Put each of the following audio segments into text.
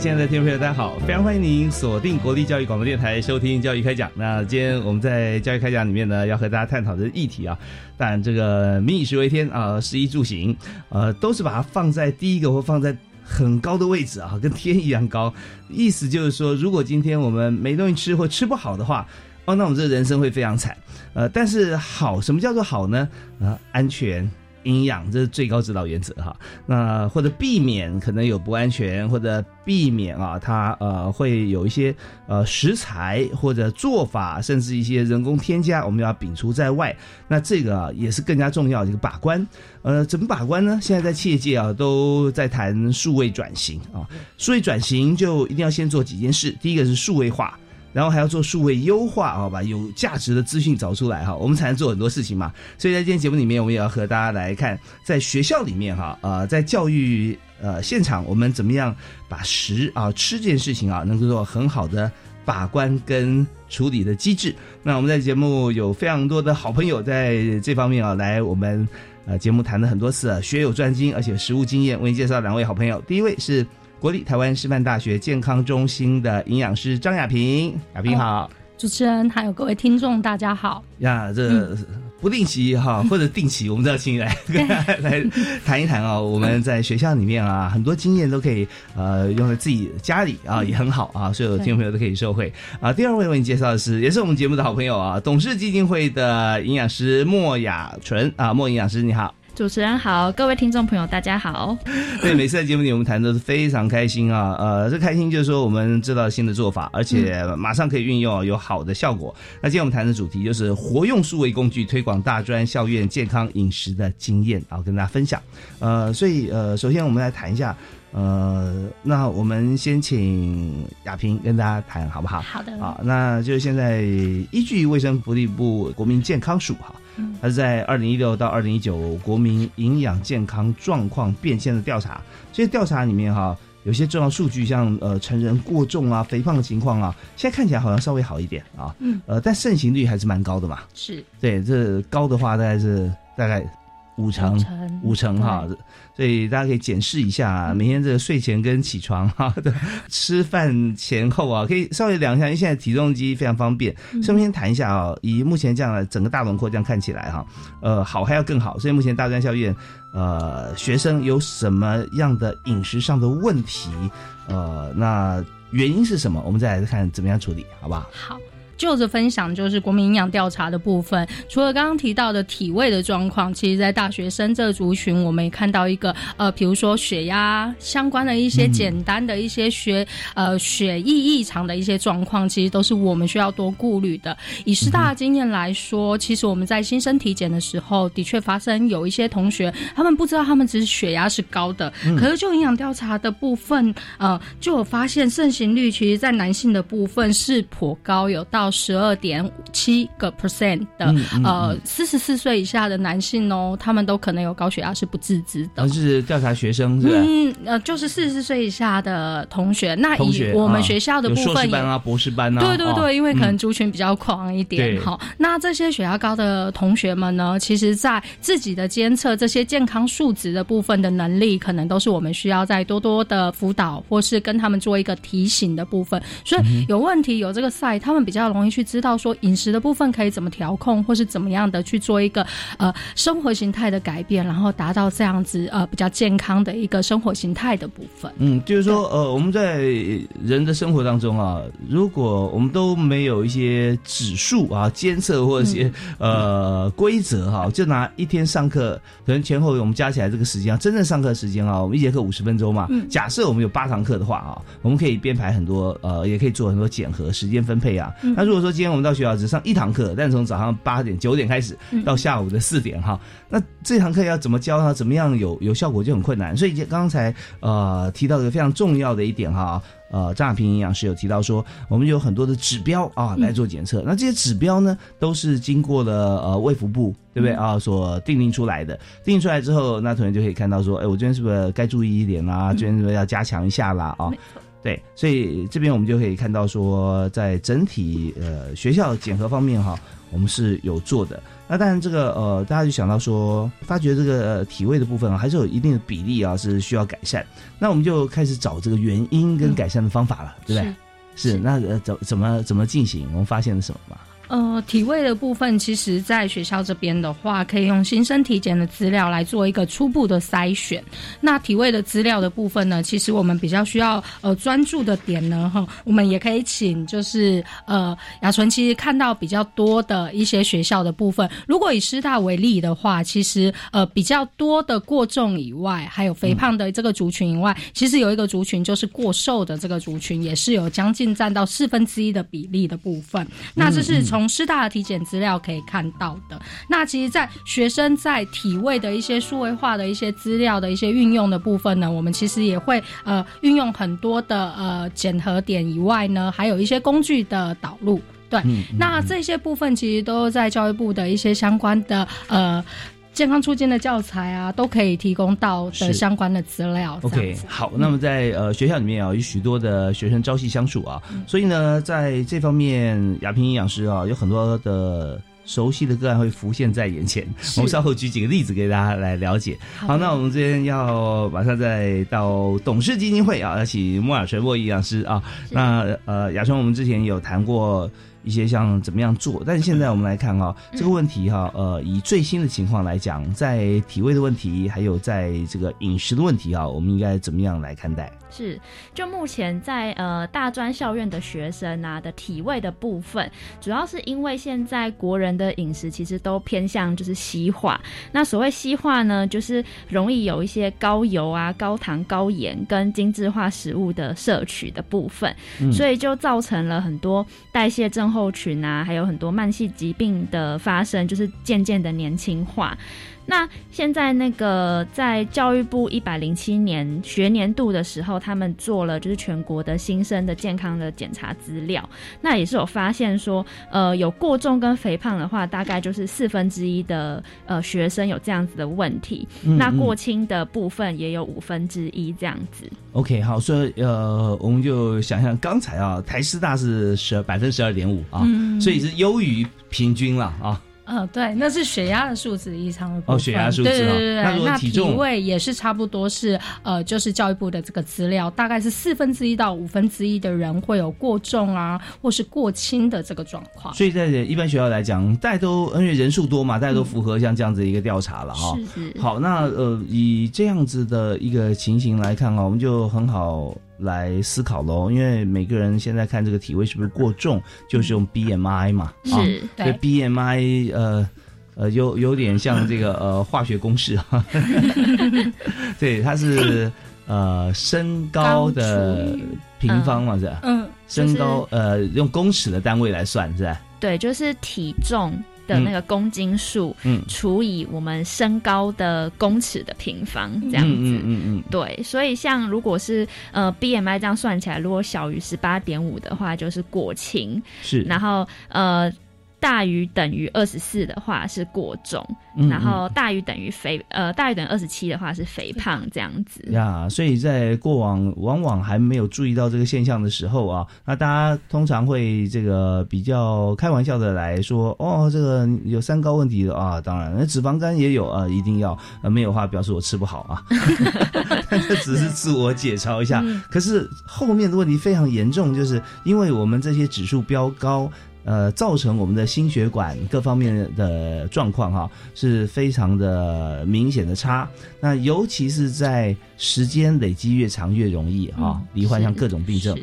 亲爱的听众朋友，大家好！非常欢迎您锁定国立教育广播电台收听《教育开讲》。那今天我们在《教育开讲》里面呢，要和大家探讨的议题啊，当然这个民以食为天啊，食衣住行，呃，都是把它放在第一个或放在很高的位置啊，跟天一样高。意思就是说，如果今天我们没东西吃或吃不好的话，哦，那我们这人生会非常惨。呃，但是好，什么叫做好呢？啊，安全。营养这是最高指导原则哈，那或者避免可能有不安全，或者避免啊，它呃会有一些呃食材或者做法，甚至一些人工添加，我们要摒除在外。那这个也是更加重要的一个把关。呃，怎么把关呢？现在在企业界啊都在谈数位转型啊，数位转型就一定要先做几件事，第一个是数位化。然后还要做数位优化，好吧，有价值的资讯找出来哈，我们才能做很多事情嘛。所以在今天节目里面，我们也要和大家来看，在学校里面哈，呃，在教育呃现场，我们怎么样把食啊吃这件事情啊，能够做很好的把关跟处理的机制。那我们在节目有非常多的好朋友在这方面啊，来我们呃节目谈了很多次，学有专精，而且实务经验，为你介绍两位好朋友。第一位是。国立台湾师范大学健康中心的营养师张亚平，亚平好，主持人还有各位听众大家好。呀，这不定期哈 或者定期，我们都要请你来 来谈一谈啊，我们在学校里面啊，很多经验都可以呃用在自己家里啊，也很好啊，所有听众朋友都可以受惠。啊。第二位为你介绍的是，也是我们节目的好朋友啊，董事基金会的营养师莫雅纯啊，莫营养师你好。主持人好，各位听众朋友，大家好。对，每次在节目里我们谈都是非常开心啊，呃，这开心就是说我们知道新的做法，而且马上可以运用，有好的效果。那今天我们谈的主题就是活用数位工具推广大专校院健康饮食的经验，然后跟大家分享。呃，所以呃，首先我们来谈一下，呃，那我们先请亚萍跟大家谈好不好？好的。好，那就是现在依据卫生福利部国民健康署哈。它是在二零一六到二零一九国民营养健康状况变迁的调查，这些调查里面哈，有些重要数据，像呃成人过重啊、肥胖的情况啊，现在看起来好像稍微好一点啊，嗯，呃，但盛行率还是蛮高的嘛，是对，这高的话大概是大概。五成，五成哈，所以大家可以检视一下，每天这个睡前跟起床 哈，吃饭前后啊，可以稍微量一下，因为现在体重机非常方便。顺便谈一下啊，以目前这样的整个大轮廓这样看起来哈，呃，好还要更好。所以目前大专校院呃学生有什么样的饮食上的问题？呃，那原因是什么？我们再来看怎么样处理，好不好？好。就着分享就是国民营养调查的部分，除了刚刚提到的体位的状况，其实，在大学生这族群，我们也看到一个呃，比如说血压相关的一些简单的一些血呃血液异常的一些状况，其实都是我们需要多顾虑的。以师大的经验来说，其实我们在新生体检的时候，的确发生有一些同学，他们不知道他们只是血压是高的，可是就营养调查的部分，呃，就有发现盛行率，其实在男性的部分是颇高，有到。十二点七个 percent 的呃，四十四岁以下的男性哦，他们都可能有高血压是不自知的。是调查学生是吧？嗯呃，就是四十岁以下的同学。那以我们学校的部分，班啊、博士班啊，对对对，因为可能族群比较狂一点。好，那这些血压高的同学们呢，其实在自己的监测这些健康数值的部分的能力，可能都是我们需要再多多的辅导，或是跟他们做一个提醒的部分。所以有问题有这个赛，他们比较容容易去知道说饮食的部分可以怎么调控，或是怎么样的去做一个呃生活形态的改变，然后达到这样子呃比较健康的一个生活形态的部分。嗯，就是说呃我们在人的生活当中啊，如果我们都没有一些指数啊监测或者一些、呃规则哈，就拿一天上课可能前后我们加起来这个时间啊，真正上课时间啊，我们一节课五十分钟嘛，嗯假设我们有八堂课的话啊，我们可以编排很多呃，也可以做很多检核时间分配啊。如果说今天我们到学校只上一堂课，但从早上八点九点开始嗯到下午的四点哈，那这堂课要怎么教呢？怎么样有有效果就很困难。所以刚才呃提到一个非常重要的一点哈。呃，张亚平营养师有提到说，我们有很多的指标啊来做检测。那这些指标呢，都是经过了呃卫福部对不对啊所定定出来的。定定出来之后，那同学就可以看到说，哎，我这边是不是该注意一点啦？这边是不是要加强一下啦？啊，对，所以这边我们就可以看到说，在整体呃学校检核方面哈，我们是有做的。那当然，这个呃，大家就想到说，发觉这个、呃、体位的部分啊，还是有一定的比例啊，是需要改善。那我们就开始找这个原因跟改善的方法了，对不对？是是那呃怎怎么怎么进行？我们发现了什么嘛？呃，体位的部分，其实在学校这边的话，可以用新生体检的资料来做一个初步的筛选。那体位的资料的部分呢，其实我们比较需要呃专注的点呢，哈，我们也可以请就是呃雅纯，其实看到比较多的一些学校的部分，如果以师大为例的话，其实呃比较多的过重以外，还有肥胖的这个族群以外，其实有一个族群就是过瘦的这个族群，也是有将近占到四分之一的比例的部分。那这是从师大的体检资料可以看到的。那其实，在学生在体位的一些数位化的一些资料的一些运用的部分呢，我们其实也会呃运用很多的呃检核点以外呢，还有一些工具的导入。对，嗯那这些部分其实都在教育部的一些相关的呃。健康促进的教材啊，都可以提供到的相关的资料。OK，好，那么在呃学校里面啊，有许多的学生朝夕相处啊，嗯所以呢，在这方面，亚平营养师啊，有很多的熟悉的个案会浮现在眼前。我们稍后举几个例子给大家来了解。好，那我们这边要马上再到董事基金会啊，要请莫雅垂莫营养师啊。那呃，雅春，我们之前有谈过。一些像怎么样做，但是现在我们来看啊、这个问题哈、呃，以最新的情况来讲，在体位的问题，还有在这个饮食的问题啊，我们应该怎么样来看待？是，就目前在呃大专校院的学生啊的体位的部分，主要是因为现在国人的饮食其实都偏向就是西化。那所谓西化呢，就是容易有一些高油啊、高糖、高盐跟精致化食物的摄取的部分，嗯所以就造成了很多代谢症候群啊，还有很多慢性疾病的发生，就是渐渐的年轻化。那现在那个在教育部一百零七年学年度的时候，他们做了就是全国的新生的健康的检查资料，那也是有发现说，呃，有过重跟肥胖的话，大概就是四分之一的呃学生有这样子的问题，嗯那过轻的部分也有五分之一这样子。OK，好，所以呃，我们就想象刚才啊，台师大是十二百分之十二点五啊，嗯所以是优于平均了啊。呃，对，那是血压的数值异常的部分。哦血压数值对对哦对对对。那体重位也是差不多是呃，就是教育部的这个资料，大概是四分之一到五分之一的人会有过重啊，或是过轻的这个状况。所以在一般学校来讲，大家都因为人数多嘛，大家都符合像这样子一个调查了哈。是是。好，那呃，以这样子的一个情形来看啊，我们就很好来思考喽。因为每个人现在看这个体位是不是过重，就是用 BMI 嘛，啊，是这对 BMI 呃呃有有点像这个 呃化学公式啊，对，它是呃身高的平方嘛，是吧？嗯，身高呃用公尺的单位来算是吧？对，就是体重的那个公斤数、嗯除以我们身高的公尺的平方，这样子。嗯嗯嗯嗯，对，所以像如果是呃 BMI 这样算起来，如果小于十八点五的话，就是过轻；是。然后呃大于等于二十四的话是过重，嗯然后大于等于肥呃大于等于二十七的话是肥胖这样子。呀，所以在过往往往还没有注意到这个现象的时候啊，那大家通常会这个比较开玩笑的来说，哦，这个有三高问题的啊，当然，那脂肪肝也有啊，一定要，呃，没有的话表示我吃不好啊，这 只是自我解嘲一下。可是后面的问题非常严重，就是因为我们这些指数标高，呃，造成我们的心血管各方面的状况哈，是非常的明显的差。那尤其是在时间累积越长越容易哈，罹患上各种病症。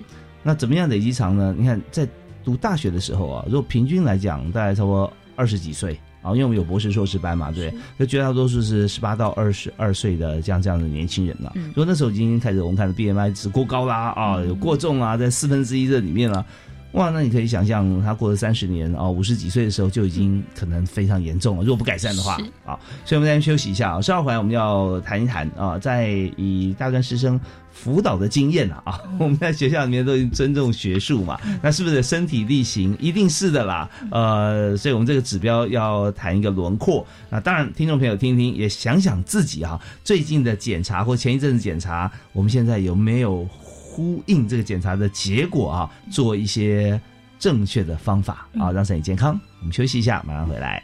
那怎么样累积长呢？你看，在读大学的时候啊，如果平均来讲，大概差不多二十几岁啊，因为我们有博士、硕士班嘛，对，就绝大多数是十八到二十二岁的这样这样的年轻人了。如果那时候已经开始，我们看的 BMI 值过高啦啊，有过重啊，在四分之一这里面了。哇，那你可以想象，他过了三十年啊，五十几岁的时候就已经可能非常严重了。如果不改善的话啊，所以我们先休息一下啊，稍后回来我们要谈一谈啊，在以大专师生辅导的经验啊，我们在学校里面都尊重学术嘛，那是不是身体力行？一定是的啦。呃，所以我们这个指标要谈一个轮廓。那当然，听众朋友听听，也想想自己哈，最近的检查或前一阵子检查，我们现在有没有？呼应这个检查的结果啊，做一些正确的方法啊，让身体健康。我们休息一下，马上回来。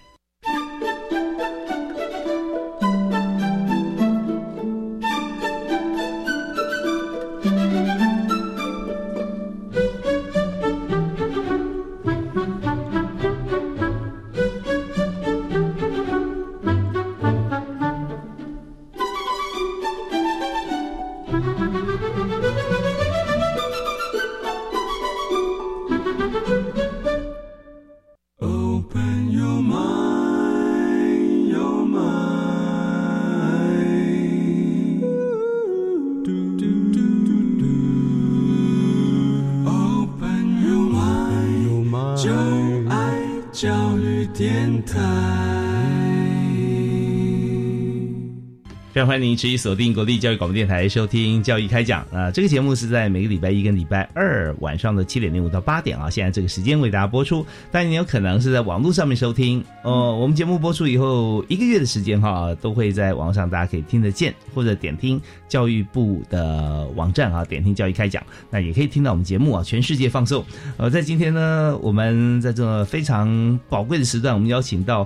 欢迎您持续锁定国立教育广播电台收听教育开讲啊！这个节目是在每个礼拜一跟礼拜二晚上的七点零五到八点啊，现在这个时间为大家播出。但你有可能是在网络上面收听哦。我们节目播出以后一个月的时间哈，都会在网上大家可以听得见，或者点听教育部的网站啊，点听教育开讲，那也可以听到我们节目啊，全世界放送。呃，在今天呢，我们在这非常宝贵的时段，我们邀请到。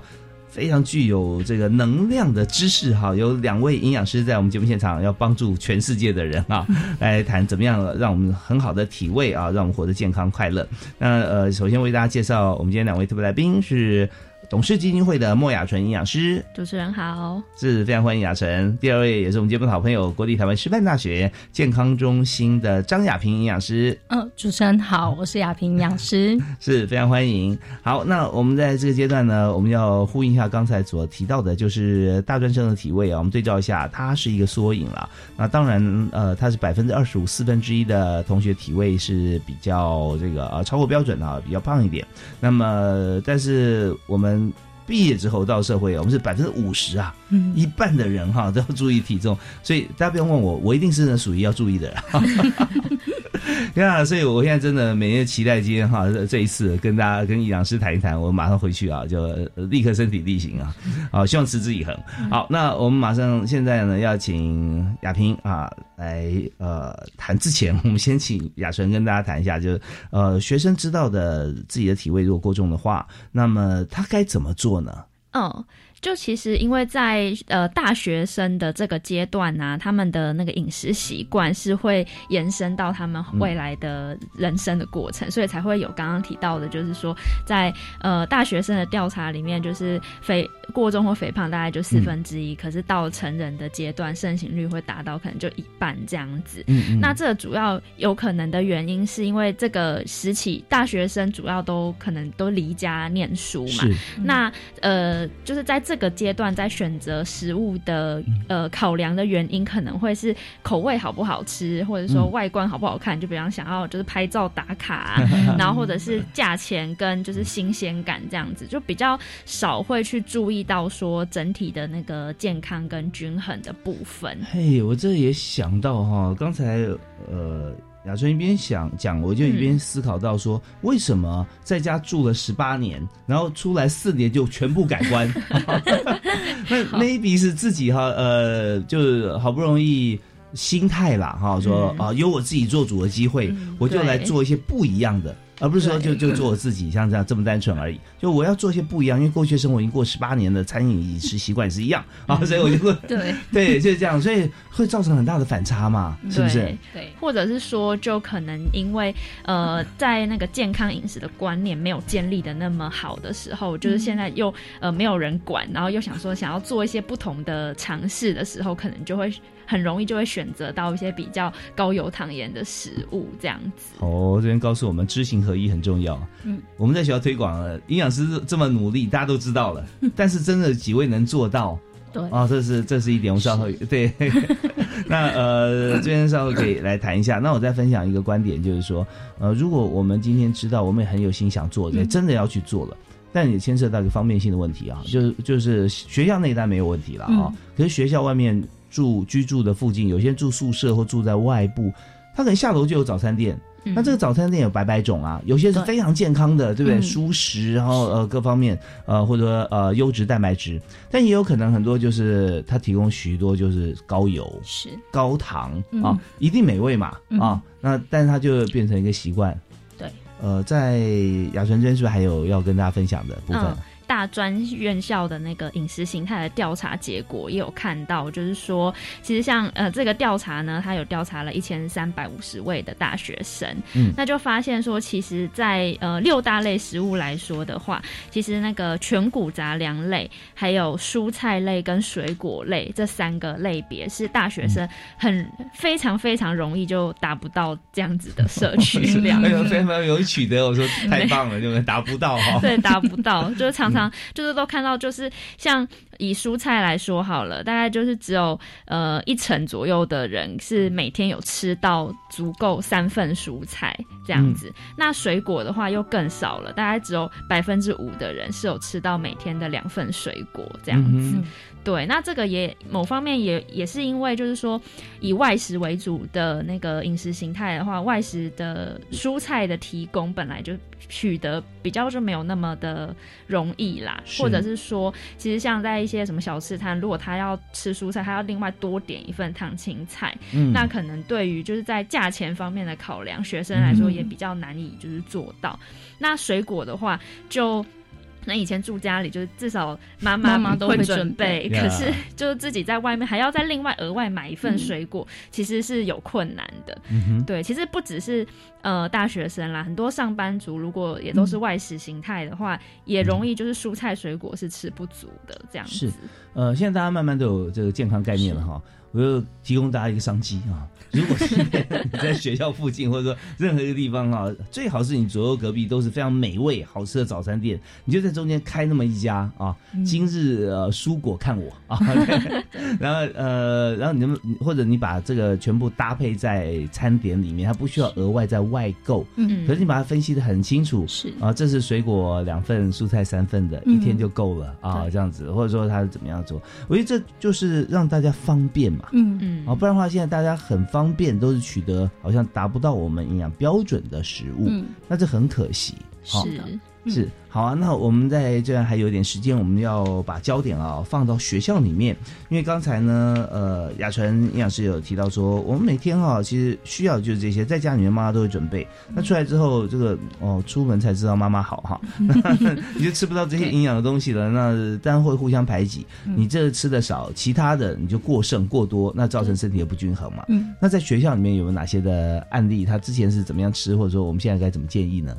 非常具有这个能量的知识哈，有两位营养师在我们节目现场，要帮助全世界的人啊，来谈怎么样让我们很好的体味啊，让我们活得健康快乐。那呃，首先为大家介绍我们今天两位特别来宾是。董事基金会的莫雅纯营养师，主持人好，是非常欢迎雅纯。第二位也是我们节目的好朋友，国立台湾师范大学健康中心的张雅萍营养师。嗯，主持人好，我是雅萍营养师，是非常欢迎。好，那我们在这个阶段呢，我们要呼应一下刚才所提到的，就是大专生的体位啊，我们对照一下，它是一个缩影了。那当然，呃，它是百分之二十五四分之一的同学体位是比较这个呃超过标准啊，比较胖一点。那么，但是我们毕业之后到社会，我们是百分之五十啊，一半的人哈都要注意体重，所以大家不用问我，我一定是属于要注意的人。呀，所以我现在真的每天期待今天哈这一次跟大家跟营养师谈一谈，我马上回去啊，就立刻身体力行啊，好，希望持之以恒。好，那我们马上现在呢要请亚萍啊来呃谈之前，我们先请亚纯跟大家谈一下，就是呃学生知道的自己的体位如果过重的话，那么他该怎么做呢？嗯。就其实，因为在呃大学生的这个阶段呢，他们的那个饮食习惯是会延伸到他们未来的人生的过程，所以才会有刚刚提到的，就是说在呃大学生的调查里面，就是肥过重或肥胖大概就四分之一，可是到成人的阶段，盛行率会达到可能就一半这样子。嗯那这主要有可能的原因，是因为这个时期大学生主要都可能都离家念书嘛。那呃，就是在这。这个阶段在选择食物的呃考量的原因，可能会是口味好不好吃，或者说外观好不好看。就比方想要就是拍照打卡，然后或者是价钱跟就是新鲜感这样子，就比较少会去注意到说整体的那个健康跟均衡的部分。嘿，我这也想到哈，刚才呃。亚春一边想讲，我就一边思考到说，为什么在家住了十八年，然后出来四年就全部改观？那 maybe 是自己哈，呃，就是好不容易心态啦哈，说啊，有我自己做主的机会，我就来做一些不一样的。而不是说就就做我自己，像这样这么单纯而已。就我要做些不一样，因为过去生活已经过十八年的餐饮饮食习惯是一样啊，所以我就会 对。对就是这样，所以会造成很大的反差嘛，是不是？对？对，或者是说，就可能因为呃，在那个健康饮食的观念没有建立的那么好的时候，就是现在又呃没有人管，然后又想说想要做一些不同的尝试的时候，可能就会很容易就会选择到一些比较高油糖盐的食物这样子。哦，这边告诉我们知行合一很重要。嗯，我们在学校推广了，营养师这么努力，大家都知道了，但是真的几位能做到？对啊，这是这是一点，我们稍后对。那呃，这边稍后可以来谈一下。那我再分享一个观点，就是说，呃，如果我们今天知道我们也很有心想做，也真的要去做了，但也牵涉到一个方便性的问题啊，就是就是学校那一单没有问题了啊，可是学校外面住居住的附近，有些人住宿舍或住在外部，他可能下楼就有早餐店。那这个早餐店有百百种啊，有些是非常健康的，对不对？嗯舒适，然后呃各方面呃或者呃优质蛋白质，但也有可能很多就是它提供许多就是高油、是高糖嗯啊，一定美味嘛嗯啊，那但是它就变成一个习惯。对，呃，在雅纯真是不是还有要跟大家分享的部分？嗯大专院校的那个饮食形态的调查结果也有看到，就是说，其实像呃这个调查呢，它有调查了一千三百五十位的大学生，嗯。那就发现说，其实在，呃六大类食物来说的话，其实那个全谷杂粮类、还有蔬菜类跟水果类这三个类别是大学生很非常非常容易就达不到这样子的 摄取量，哎呦，非常容易取得，我说太棒了，就是达不到哈。对，达不到，就是常常就是都看到，就是像以蔬菜来说好了，大概就是只有呃一成左右的人是每天有吃到足够三份蔬菜这样子。那水果的话又更少了，大概只有百分之五的人是有吃到每天的两份水果这样子。嗯对，那这个也某方面也也是因为就是说以外食为主的那个饮食形态的话，外食的蔬菜的提供本来就取得比较就没有那么的容易啦，或者是说，其实像在一些什么小吃摊，如果他要吃蔬菜，他要另外多点一份烫青菜，嗯那可能对于就是在价钱方面的考量，学生来说嗯也比较难以就是做到。那水果的话，就那以前住家里，就是至少妈妈妈都会准准备可是就是自己在外面还要再另外额外买一份水果，其实是有困难的。嗯哼，对，其实不只是呃大学生啦，很多上班族如果也都是外食形态的话，也容易就是蔬菜水果是吃不足的这样是子。呃，现在大家慢慢都有这个健康概念了哈。我就提供大家一个商机啊！如果是你在学校附近，或者说任何一个地方啊，最好是你左右隔壁都是非常美味、好吃的早餐店，你就在中间开那么一家啊。今日呃蔬果看我啊，然后呃，然后你能不能或者你把这个全部搭配在餐点里面，它不需要额外再外购，嗯可是你把它分析的很清楚，是啊，这是水果两份，蔬菜三份的，嗯一天就够了啊，这样子，或者说它是怎么样做？我觉得这就是让大家方便嘛，嗯。嗯。啊，不然的话，现在大家很方便，都是取得好像达不到我们营养标准的食物，嗯。那这很可惜。好。是。的是好啊，那我们在这还有点时间，我们要把焦点啊放到学校里面，因为刚才呢，呃，雅纯营养师有提到说，我们每天哈、其实需要就是这些，在家里面妈妈都会准备，那出来之后，这个哦，出门才知道妈妈好哈，那 你 就吃不到这些营养的东西了，那当然会互相排挤，你这吃的少，其他的你就过剩过多，那造成身体的不均衡嘛。嗯，那在学校里面有没有哪些的案例？他之前是怎么样吃，或者说我们现在该怎么建议呢？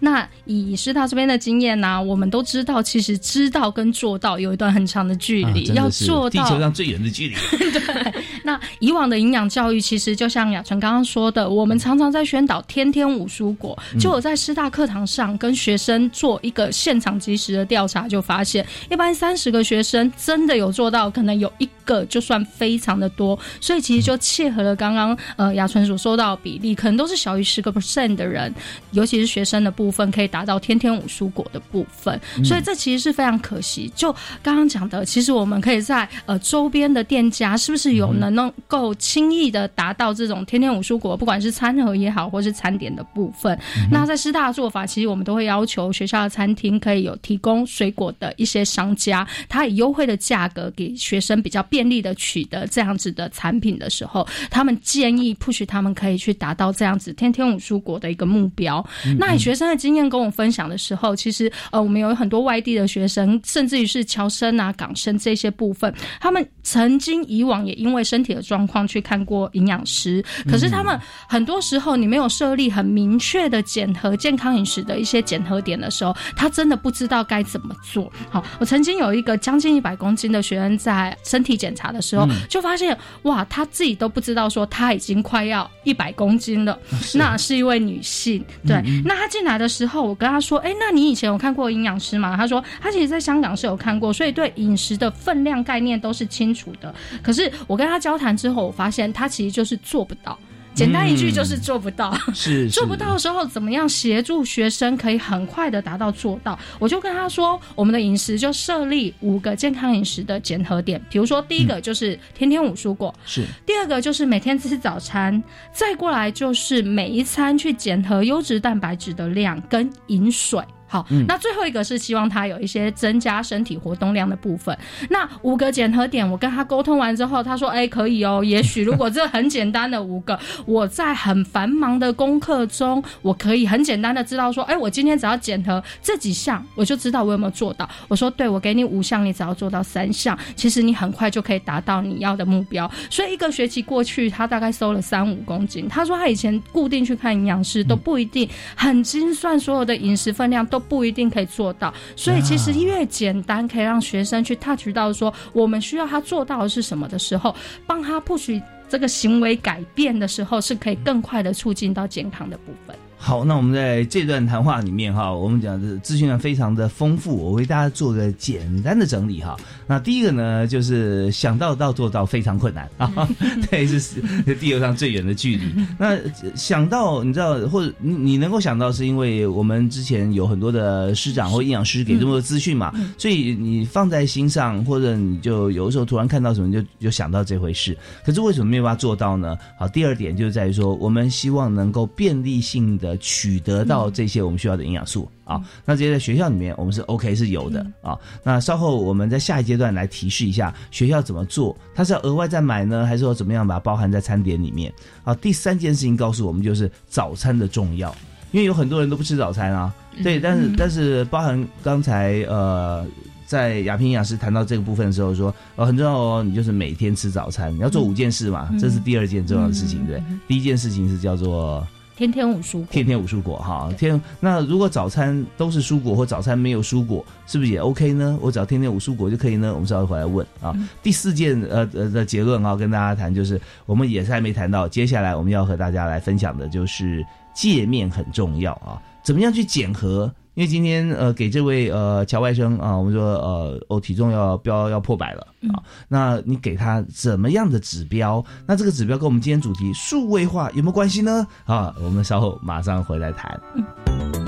好。那以师大这边的经验呢、我们都知道，其实知道跟做到有一段很长的距离，啊要做到地球上最远的距离。对那以往的营养教育，其实就像雅纯刚刚说的，我们常常在宣导天天五蔬果。就我在师大课堂上跟学生做一个现场及时的调查，就发现一般三十个学生真的有做到，可能有一个就算非常的多。所以其实就切合了刚刚呃雅纯所说到的比例，可能都是小于十个 percent 的人，尤其是学生的部分，可以达到天天五蔬果的部分。所以这其实是非常可惜。就刚刚讲的，其实我们可以在呃周边的店家，是不是有能能够轻易的达到这种天天五蔬果，不管是餐盒也好，或是餐点的部分。那在师大的做法，其实我们都会要求学校的餐厅可以有提供水果的一些商家，他以优惠的价格给学生比较便利的取得这样子的产品的时候，他们建议 push 他们可以去达到这样子天天五蔬果的一个目标。那以学生的经验跟我分享的时候，其实呃，我们有很多外地的学生，甚至于是侨生啊、港生这些部分，他们曾经以往也因为身体的状况去看过营养师，可是他们很多时候你没有设立很明确的检核健康饮食的一些检核点的时候，他真的不知道该怎么做。好，我曾经有一个将近一百公斤的学生在身体检查的时候，就发现哇，她自己都不知道说她已经快要一百公斤了。那是一位女性，对。那她进来的时候，我跟她说：“哎，那你以前有看过营养师吗？”她说：“她其实在香港是有看过，所以对饮食的分量概念都是清楚的。可是我跟她交谈之后，我发现她其实就是做不到。”简单一句就是做不到，是 做不到的时候，怎么样协助学生可以很快的达到做到？我就跟他说，我们的饮食就设立五个健康饮食的检核点，比如说第一个就是天天五蔬果，是。第二个就是每天吃早餐，再过来就是每一餐去检核优质蛋白质的量跟饮水。好，那最后一个是希望他有一些增加身体活动量的部分。那五个检核点，我跟他沟通完之后，他说：“哎，可以哦。也许如果这很简单的五个，我在很繁忙的功课中，我可以很简单的知道说，哎，我今天只要检核这几项，我就知道我有没有做到。我说，对，我给你五项，你只要做到三项，其实你很快就可以达到你要的目标。所以一个学期过去，他大概瘦了三五公斤。他说他以前固定去看营养师都不一定很精算所有的饮食分量都。不一定可以做到，所以其实越简单，可以让学生去 touch 到说我们需要他做到的是什么的时候，帮他 push 这个行为改变的时候，是可以更快的促进到健康的部分。好，那我们在这段谈话里面哈，我们讲的资讯量非常的丰富，我为大家做个简单的整理哈。那第一个呢，就是想到到做到非常困难 啊，对，是地球上最远的距离。那想到你知道，或者你你能够想到，是因为我们之前有很多的师长或营养师给这么多资讯嘛，所以你放在心上，或者你就有的时候突然看到什么，就就想到这回事。可是为什么没有办法做到呢？好，第二点就在于说，我们希望能够便利性的。取得到这些我们需要的营养素啊，那这些在学校里面我们是 OK 是有的啊。那稍后我们在下一阶段来提示一下学校怎么做，它是要额外再买呢，还是说怎么样把它包含在餐点里面？啊，第三件事情告诉我们就是早餐的重要，因为有很多人都不吃早餐啊。对，但是但是包含刚才呃。在亚平营养师谈到这个部分的时候，说哦很重要哦，你就是每天吃早餐，你要做五件事嘛，这是第二件重要的事情，对。第一件事情是叫做天天五蔬果，天天五蔬果哈。天，那如果早餐都是蔬果，或早餐没有蔬果，是不是也 OK 呢？我只要天天五蔬果就可以呢？我们稍微回来问啊。第四件呃呃的结论啊，跟大家谈就是，我们也是还没谈到，接下来我们要和大家来分享的就是界面很重要啊，怎么样去检核？因为今天呃给这位呃乔外甥啊，我们说呃哦体重要标要破百了啊，那你给他怎么样的指标？那这个指标跟我们今天主题数位化有没有关系呢？啊，我们稍后马上回来谈。纾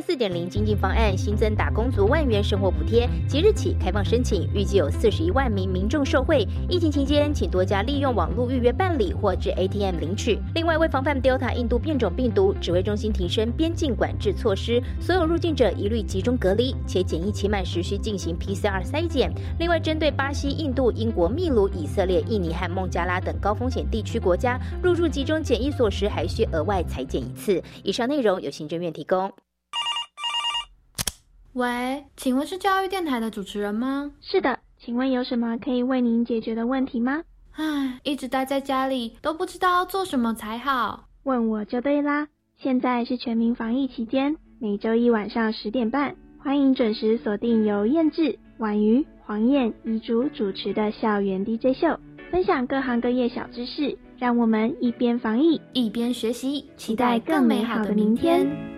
四点零经济方案新增打工族万元生活补贴，即日起开放申请，预计有四十一万名民众受惠。疫情期间，请多加利用网络预约办理或至 ATM 领取。另外，为防范 Delta 印度变种病毒，指挥中心提升边境管制措施，所有入境者一律集中隔离，且检疫期满时需进行 PCR 筛检。另外，针对巴西、印度、英国、秘鲁、以色列、印尼和孟加拉等高风险地区国家入住集中检疫所时，还需额外裁剪一次。以上内容由行政院提供。喂，请问是教育电台的主持人吗？是的，请问有什么可以为您解决的问题吗？唉，一直待在家里，都不知道要做什么才好。问我就对啦。现在是全民防疫期间，每周一晚上十点半，欢迎准时锁定由燕志、婉瑜、黄燕、遗竹主持的校园 DJ 秀，分享各行各业小知识，让我们一边防疫一边学习，期待更美好的明天。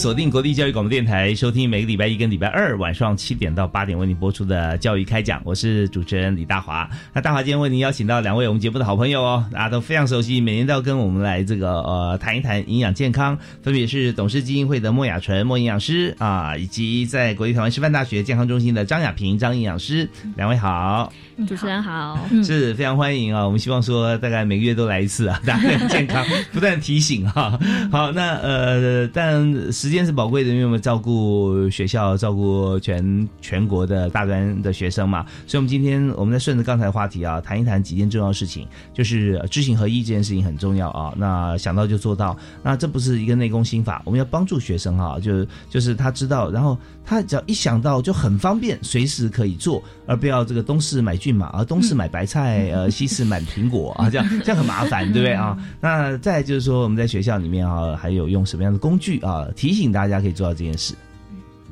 锁定国立教育广播电台，收听每个礼拜一跟礼拜二晚上七点到八点为您播出的教育开讲。我是主持人李大华。那大华今天为您邀请到两位我们节目的好朋友哦，大家都非常熟悉，每年都要跟我们来这个呃谈一谈营养健康。分别是董事基金会的莫雅纯莫营养师啊，以及在国立台湾师范大学健康中心的张雅萍张营养师。两位好，主持人好，是非常欢迎啊。我们希望说大概每个月都来一次啊，大家很健康，不断提醒哈。好，那呃，但时间是宝贵的，因为我们照顾学校，照顾全全国的大专的学生嘛，所以，我们今天我们再顺着刚才的话题啊，谈一谈几件重要事情，就是知行合一这件事情很重要啊。那想到就做到，那这不是一个内功心法，我们要帮助学生啊，就就是他知道，然后他只要一想到就很方便，随时可以做，而不要这个东市买骏马，而东市买白菜，呃，西市买苹果啊，这样这样很麻烦，对不对啊？那再就是说，我们在学校里面啊，还有用什么样的工具啊？提醒大家可以做到这件事。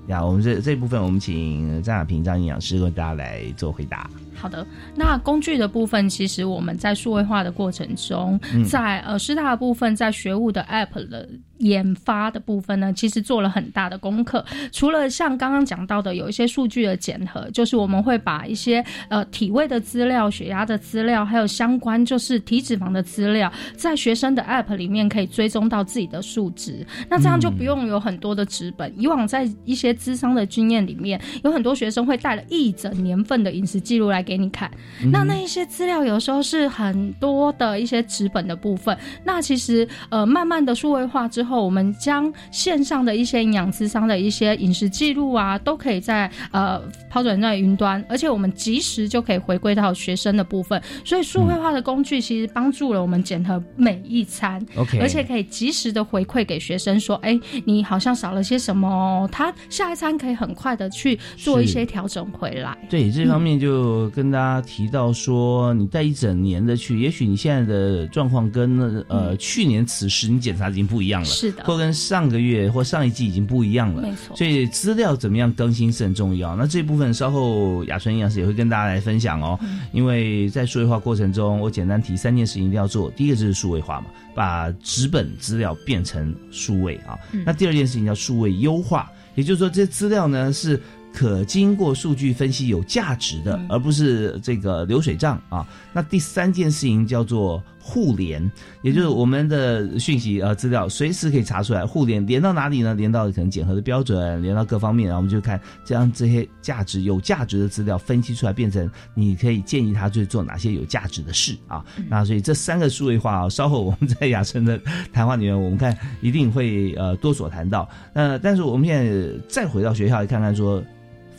呀，我们这这部分，我们请张亚平张营养师为大家来做回答。好的，那工具的部分，其实我们在数位化的过程中，在呃师大的部分，在学务的 App 的研发的部分呢，其实做了很大的功课。除了像刚刚讲到的有一些数据的检核，就是我们会把一些呃体位的资料、血压的资料，还有相关就是体脂肪的资料，在学生的 App 里面可以追踪到自己的数值。那这样就不用有很多的纸本。以往在一些资商的经验里面，有很多学生会带了一整年份的饮食记录来。给你看，那那一些资料有时候是很多的一些纸本的部分。那其实呃，慢慢的数位化之后，我们将线上的一些营养咨商的一些饮食记录啊，都可以在呃抛转在云端，而且我们及时就可以回归到学生的部分。所以数位化的工具其实帮助了我们检核每一餐，OK，而且可以及时的回馈给学生说，哎，你好像少了些什么，他下一餐可以很快的去做一些调整回来。对这方面就。跟大家提到说，你带一整年的去，也许你现在的状况跟呃去年此时你检查已经不一样了，是的，或跟上个月或上一季已经不一样了，没错。所以资料怎么样更新是很重要。那这部分稍后雅纯营养师也会跟大家来分享哦。因为在数位化过程中，我简单提三件事情一定要做。第一个就是数位化嘛，把纸本资料变成数位啊。那第二件事情叫数位优化，也就是说这些资料呢是。可经过数据分析有价值的，而不是这个流水账啊。那第三件事情叫做互联，也就是我们的讯息呃资料随时可以查出来，互联连到哪里呢？连到可能检核的标准，连到各方面，然后我们就看这样这些价值有价值的资料分析出来，变成你可以建议他去做哪些有价值的事啊。那所以这三个数位化啊，稍后我们在雅琛的谈话里面，我们看一定会呃多所谈到。那但是我们现在再回到学校来看看说。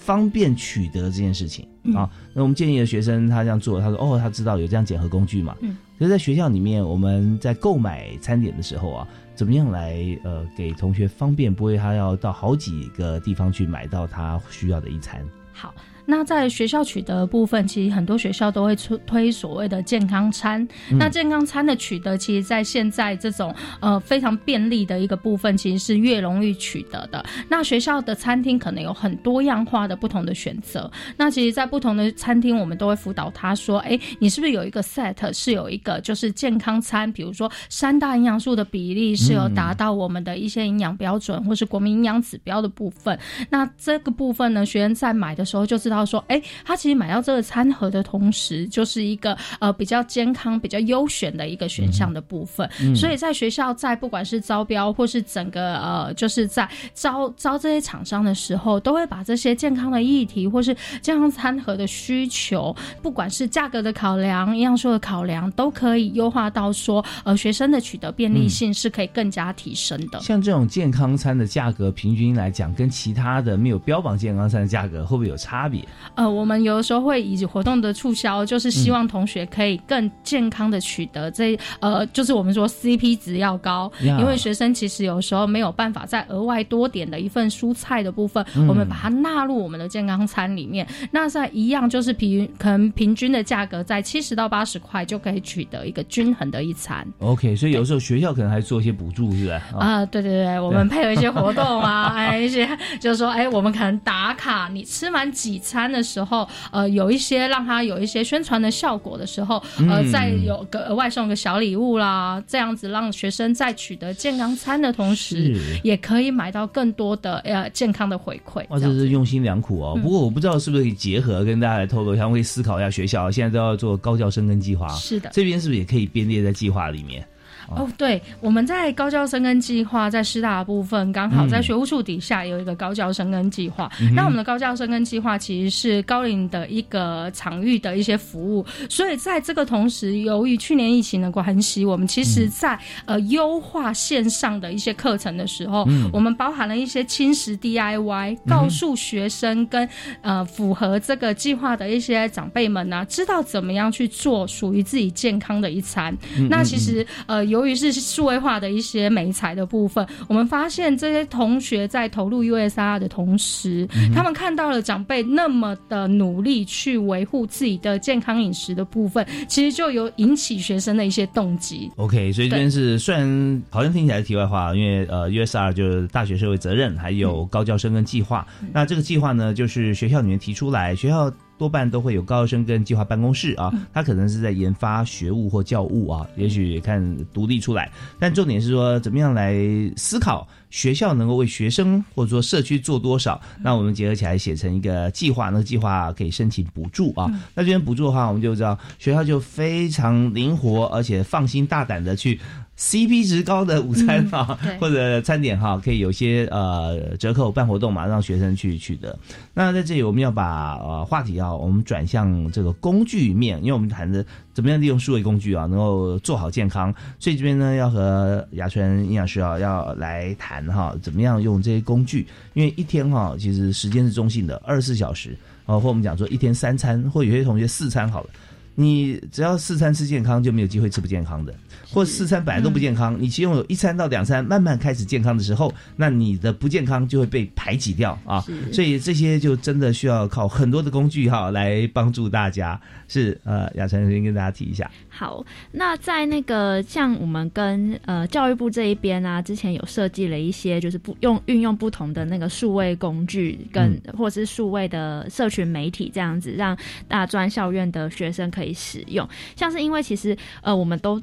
方便取得这件事情啊，那我们建议的学生他这样做，他说哦，他知道有这样检核工具嘛。嗯，所以在学校里面，我们在购买餐点的时候啊，怎么样来呃给同学方便，不会他要到好几个地方去买到他需要的一餐。好。那在学校取得部分，其实很多学校都会出推所谓的健康餐。那健康餐的取得，其实，在现在这种呃非常便利的一个部分，其实是越容易取得的。那学校的餐厅可能有很多样化的不同的选择。那其实，在不同的餐厅，我们都会辅导他说：“哎，你是不是有一个 set 是有一个就是健康餐？比如说三大营养素的比例是有达到我们的一些营养标准，或是国民营养指标的部分。那这个部分呢，学生在买的时候就知道。”他说：“哎，他其实买到这个餐盒的同时，就是一个呃比较健康、比较优选的一个选项的部分。所以在学校，在不管是招标或是整个呃，就是在招招这些厂商的时候，都会把这些健康的议题或是健康餐盒的需求，不管是价格的考量、营养素的考量，都可以优化到说，呃，学生的取得便利性是可以更加提升的。像这种健康餐的价格，平均来讲，跟其他的没有标榜健康餐的价格，会不会有差别？呃，我们有的时候会以活动的促销，就是希望同学可以更健康的取得这呃，就是我们说 CP 值要高，因为学生其实有时候没有办法再额外多点的一份蔬菜的部分，我们把它纳入我们的健康餐里面。那在一样就是平可能平均的价格在七十到八十块就可以取得一个均衡的一餐。OK，所以有时候学校可能还做一些补助，是不是？啊，对对对，我们配合一些活动啊，哎一些就是说，哎，我们可能打卡，你吃满几餐。的时候，呃，有一些让他有一些宣传的效果的时候，呃，再有个额外送个小礼物啦，这样子让学生在取得健康餐的同时，也可以买到更多的呃健康的回馈。哇，这是用心良苦哦。不过我不知道是不是可以结合跟大家来透露一下，我可以思考一下学校现在都要做高教生跟计划，是的，这边是不是也可以编列在计划里面？哦，对，我们在高教生根计划在师大部分，刚好在学务处底下有一个高教生根计划。那我们的高教生根计划其实是高龄的一个场域的一些服务，所以在这个同时，由于去年疫情的关系，我们其实在呃优化线上的一些课程的时候，我们包含了一些轻食 DIY，告诉学生跟呃符合这个计划的一些长辈们呢，知道怎么样去做属于自己健康的一餐。那其实呃有。由于是数位化的一些美材的部分，我们发现这些同学在投入 USR 的同时，他们看到了长辈那么的努力去维护自己的健康饮食的部分，其实就有引起学生的一些动机。OK，所以这边是虽然好像听起来是题外话，因为呃 USR 就是大学社会责任，还有高教生跟计划。那这个计划呢，就是学校里面提出来，学校。多半都会有高生跟计划办公室啊，他可能是在研发学务或教务啊，也许看独立出来，但重点是说怎么样来思考学校能够为学生或者说社区做多少，那我们结合起来写成一个计划，那个计划可以申请补助啊。那这边补助的话，我们就知道学校就非常灵活，而且放心大胆的去。CP 值高的午餐哈，或者餐点哈，可以有些呃折扣办活动嘛，让学生去取得。那在这里我们要把呃话题啊，我们转向这个工具面，因为我们谈的怎么样利用数位工具啊，能够做好健康。所以这边呢，要和雅纯营养师啊，要来谈哈，怎么样用这些工具？因为一天哈，其实时间是中性的，二十四小时啊，或我们讲说一天三餐，或有些同学四餐好了，你只要四餐吃健康，就没有机会吃不健康的。或四餐本来都不健康，你其中有一餐到两餐慢慢开始健康的时候，那你的不健康就会被排挤掉啊。所以这些就真的需要靠很多的工具哈来帮助大家。是呃，雅晨先跟大家提一下。好，那在那个像我们跟呃教育部这一边啊，之前有设计了一些就是不用运用不同的那个数位工具跟或者是数位的社群媒体这样子，让大专校院的学生可以使用。像是因为其实呃我们都。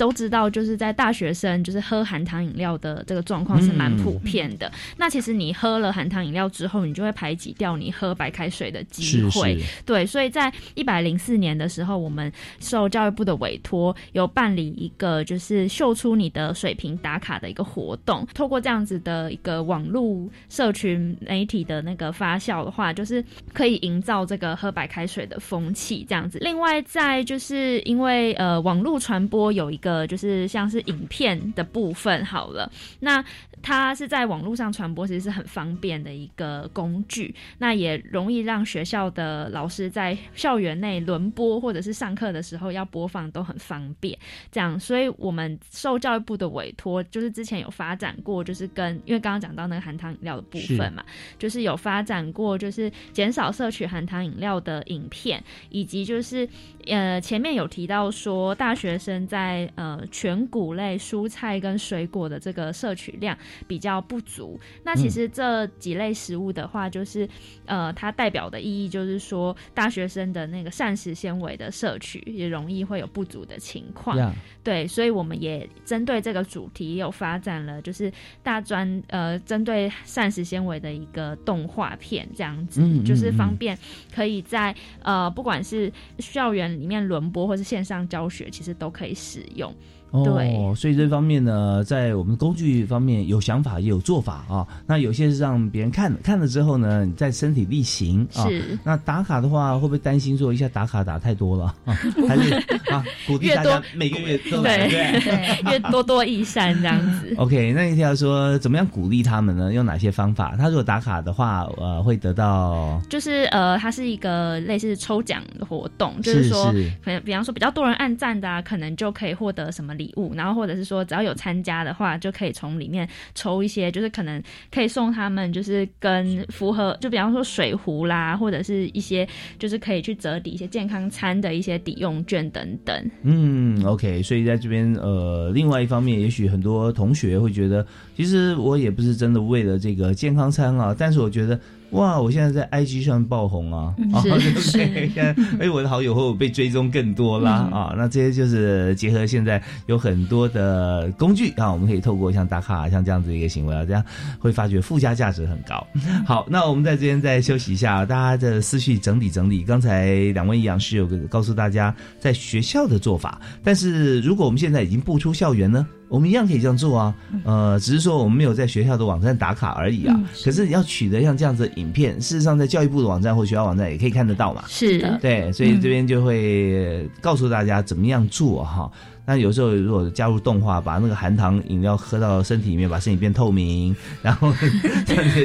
都知道，就是在大学生就是喝含糖饮料的这个状况是蛮普遍的。那其实你喝了含糖饮料之后，你就会排挤掉你喝白开水的机会。对，所以在一百零四年的时候，我们受教育部的委托，有办理一个就是秀出你的水平打卡的一个活动。透过这样子的一个网络社群媒体的那个发酵的话，就是可以营造这个喝白开水的风气。这样子，另外在就是因为呃网络传播有一个就是像是影片的部分好了，那。它是在网络上传播，其实是很方便的一个工具，那也容易让学校的老师在校园内轮播或者是上课的时候要播放都很方便。这样，所以我们受教育部的委托，就是之前有发展过，就是跟因为刚刚讲到那个含糖饮料的部分嘛，就是有发展过，就是减少摄取含糖饮料的影片，以及就是呃前面有提到说大学生在呃全谷类蔬菜跟水果的这个摄取量。比较不足。那其实这几类食物的话，就是呃，它代表的意义就是说，大学生的那个膳食纤维的摄取也容易会有不足的情况。对，所以我们也针对这个主题有发展了，就是大专呃，针对膳食纤维的一个动画片，这样子，就是方便可以在呃，不管是校园里面轮播或是线上教学，其实都可以使用。哦，所以这方面呢，在我们工具方面有想法也有做法啊。那有些是让别人看看了之后呢，你再身体力行啊。是。那打卡的话，会不会担心说一下打卡打太多了啊？还是啊，鼓励大家每个月都对对，越多多益善这样子。OK，那一条说怎么样鼓励他们呢？用哪些方法？他如果打卡的话，呃，会得到就是呃，它是一个类似抽奖的活动，就是说，可能比方说比较多人按赞的啊，可能就可以获得什么。礼物，然后或者是说，只要有参加的话，就可以从里面抽一些，就是可能可以送他们，就是跟符合，就比方说水壶啦，或者是一些就是可以去折抵一些健康餐的一些抵用券等等。嗯，OK，所以在这边呃，另外一方面，也许很多同学会觉得，其实我也不是真的为了这个健康餐啊，但是我觉得。哇！我现在在 IG 上爆红啊，是 是，现在哎，我的好友和我被追踪更多啦啊！那这些就是结合现在有很多的工具啊，我们可以透过像打卡像这样子一个行为啊，这样会发觉附加价值很高。好，那我们在这边再休息一下，大家的思绪整理整理。刚才两位营养师有个告诉大家在学校的做法，但是如果我们现在已经步出校园呢？我们一样可以这样做啊，呃，只是说我们没有在学校的网站打卡而已啊。可是要取得像这样子的影片，事实上在教育部的网站或学校网站也可以看得到嘛。是的，对，所以这边就会告诉大家怎么样做哈。那有时候如果加入动画，把那个含糖饮料喝到身体里面，把身体变透明，然后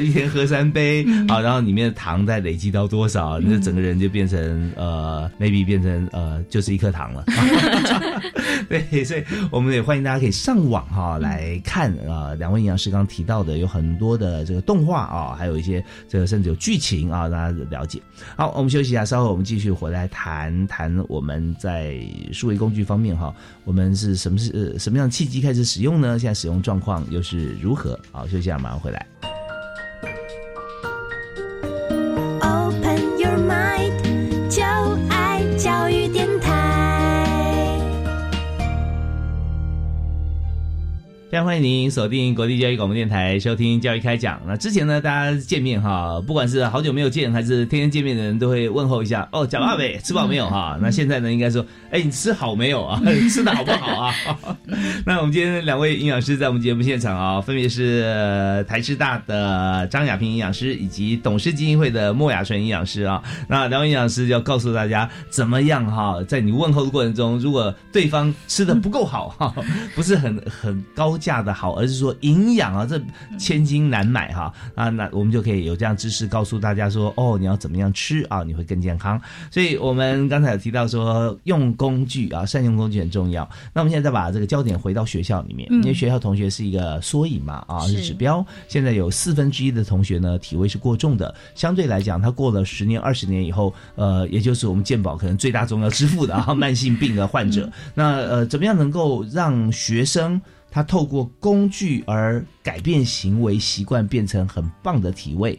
一天喝三杯 啊，然后里面的糖再累积到多少，你的整个人就变成呃，maybe 变成呃，就是一颗糖了。对，所以我们也欢迎大家可以上网哈来看啊，两位营养师刚刚提到的有很多的这个动画啊，还有一些这个甚至有剧情啊，大家了解。好，我们休息一下，稍后我们继续回来谈谈我们在数位工具方面哈，我们是什么是什么样的契机开始使用呢？现在使用状况又是如何？好，休息一下，马上回来。非常欢迎您锁定国立教育广播电台收听教育开讲。那之前呢，大家见面哈，不管是好久没有见还是天天见面的人，都会问候一下哦，讲话呗，吃饱没有哈？那现在呢，应该说，哎，你吃好没有啊？吃的好不好啊？那我们今天两位营养师在我们节目现场啊，分别是台师大的张亚平营养师以及董事基金会的莫雅纯营养师啊。那两位营养师要告诉大家怎么样哈，在你问候的过程中，如果对方吃的不够好哈，不是很很高。价的好，而是说营养啊，这千金难买哈啊，那我们就可以有这样知识告诉大家说，哦，你要怎么样吃啊，你会更健康。所以我们刚才有提到说，用工具啊，善用工具很重要。那我们现在再把这个焦点回到学校里面，因为学校同学是一个缩影嘛啊，是指标。现在有四分之一的同学呢，体位是过重的，相对来讲，他过了十年、二十年以后，呃，也就是我们健保可能最大宗要支付的啊，慢性病的患者。那呃，怎么样能够让学生？他透过工具而改变行为习惯，变成很棒的体位。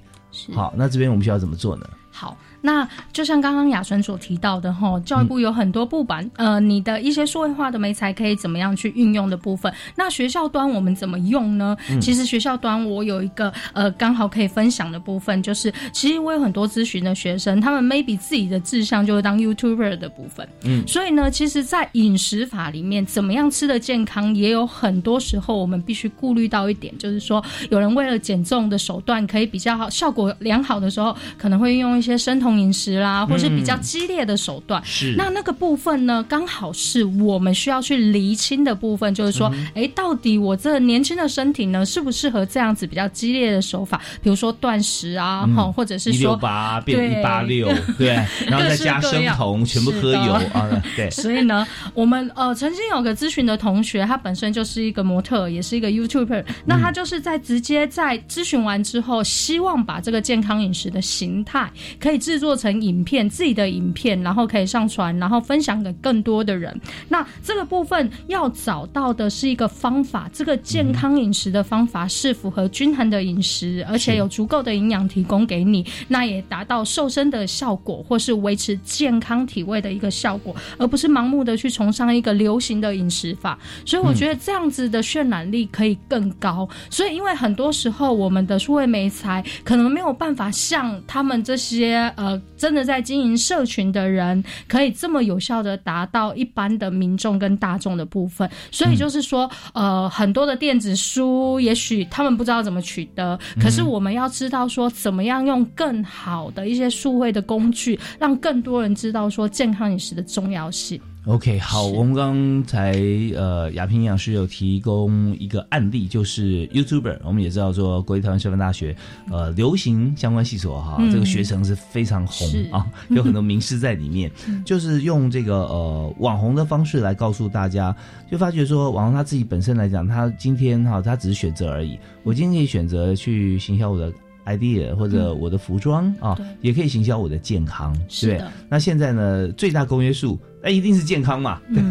好，那这边我们需要怎么做呢？好。那就像刚刚雅纯所提到的哈，教育部有很多部板，呃，你的一些数位化的媒材可以怎么样去运用的部分。那学校端我们怎么用呢？嗯其实学校端我有一个呃刚好可以分享的部分，就是其实我有很多咨询的学生，他们 maybe 自己的志向就是当 YouTuber 的部分。嗯所以呢，其实，在饮食法里面，怎么样吃的健康，也有很多时候我们必须顾虑到一点，就是说，有人为了减重的手段可以比较好、效果良好的时候，可能会运用一些生酮饮食啦，或是比较激烈的手段。是那那个部分呢，刚好是我们需要去厘清的部分，就是说，哎、到底我这年轻的身体呢，适不适合这样子比较激烈的手法，比如说断食啊，嗯哈、或者是说八变对一八六，对，然后再加生酮，全部喝油啊，对，所以呢，我们呃曾经有个咨询的同学，他本身就是一个模特，也是一个 YouTuber。那他就是在直接在咨询完之后，希望把这个健康饮食的形态可以制作成影片，自己的影片，然后可以上传，然后分享给更多的人。那这个部分要找到的是一个方法，这个健康饮食的方法是符合均衡的饮食，而且有足够的营养提供给你，那也达到瘦身的效果，或是维持健康体位的一个效果，而不是盲目的去崇尚一个流行的饮食法。所以我觉得这样子的渲染力可以更高。所以因为很多时候我们的数位媒材可能没有办法像他们这些呃真的在经营社群的人，可以这么有效的达到一般的民众跟大众的部分。所以就是说，呃，很多的电子书，也许他们不知道怎么取得，可是我们要知道说，怎么样用更好的一些数位的工具，让更多人知道说健康饮食的重要性。OK，好，我们刚才呃，亚平营养师有提供一个案例，就是 YouTuber，我们也知道说国立台湾师范大学呃流行相关系所哈，嗯。这个学程是非常红啊，有很多名师在里面，就是用这个呃网红的方式来告诉大家，就发觉说网红他自己本身来讲，他今天哈他只是选择而已，我今天可以选择去行销我的。idea 或者我的服装啊，也可以行销我的健康，对是。那现在呢，最大公约数，那一定是健康嘛，嗯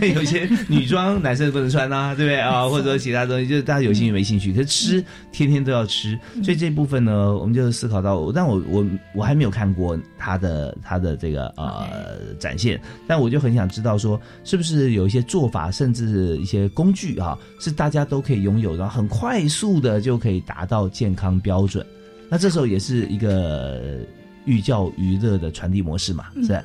对，有些女装男生不能穿啊，对不对？啊？或者说其他东西，就是大家有兴趣没兴趣，可是吃天天都要吃，所以这部分呢，我们就思考到，但我我我还没有看过他的他的这个呃展现，但我就很想知道说，是不是有一些做法，甚至一些工具啊，是大家都可以拥有，然后很快速的就可以达到健康标准。那这时候也是一个寓教于乐的传递模式嘛，是。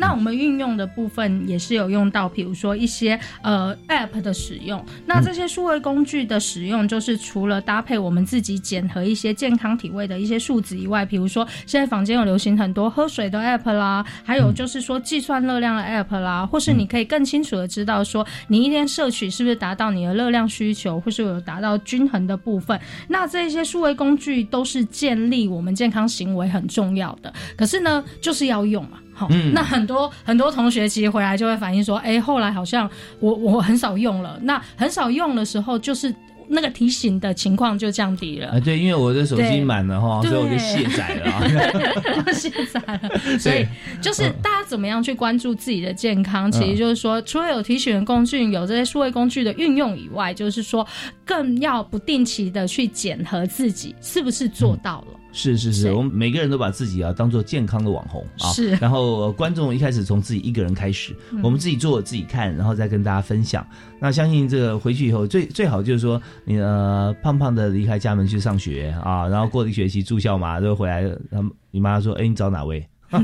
那我们运用的部分也是有用到，比如说一些呃 App 的使用。那这些数位工具的使用，就是除了搭配我们自己检核一些健康体位的一些数值以外，比如说现在坊间有流行很多喝水的 App 啦，还有就是说计算热量的 App 啦，或是你可以更清楚的知道说你一天摄取是不是达到你的热量需求，或是有达到均衡的部分。那这些数位工具都是建立我们健康行为很重要的。可是呢，就是要用嘛。好，嗯。那很多很多同学其实回来就会反映说，哎、后来好像我我很少用了。那很少用的时候，就是那个提醒的情况就降低了。啊，对，因为我的手机满了哈，所以我就卸载了。卸载了，所以就是大家怎么样去关注自己的健康，其实就是说，除了有提醒的工具、有这些数位工具的运用以外，就是说更要不定期的去检核自己是不是做到了。是是是，我们每个人都把自己啊当做健康的网红啊，是然后、呃观众一开始从自己一个人开始，嗯我们自己做自己看，然后再跟大家分享。那相信这个回去以后最最好就是说，你呃胖胖的离开家门去上学啊，然后过了一学期住校嘛，就回来，他们你妈说，哎，你找哪位？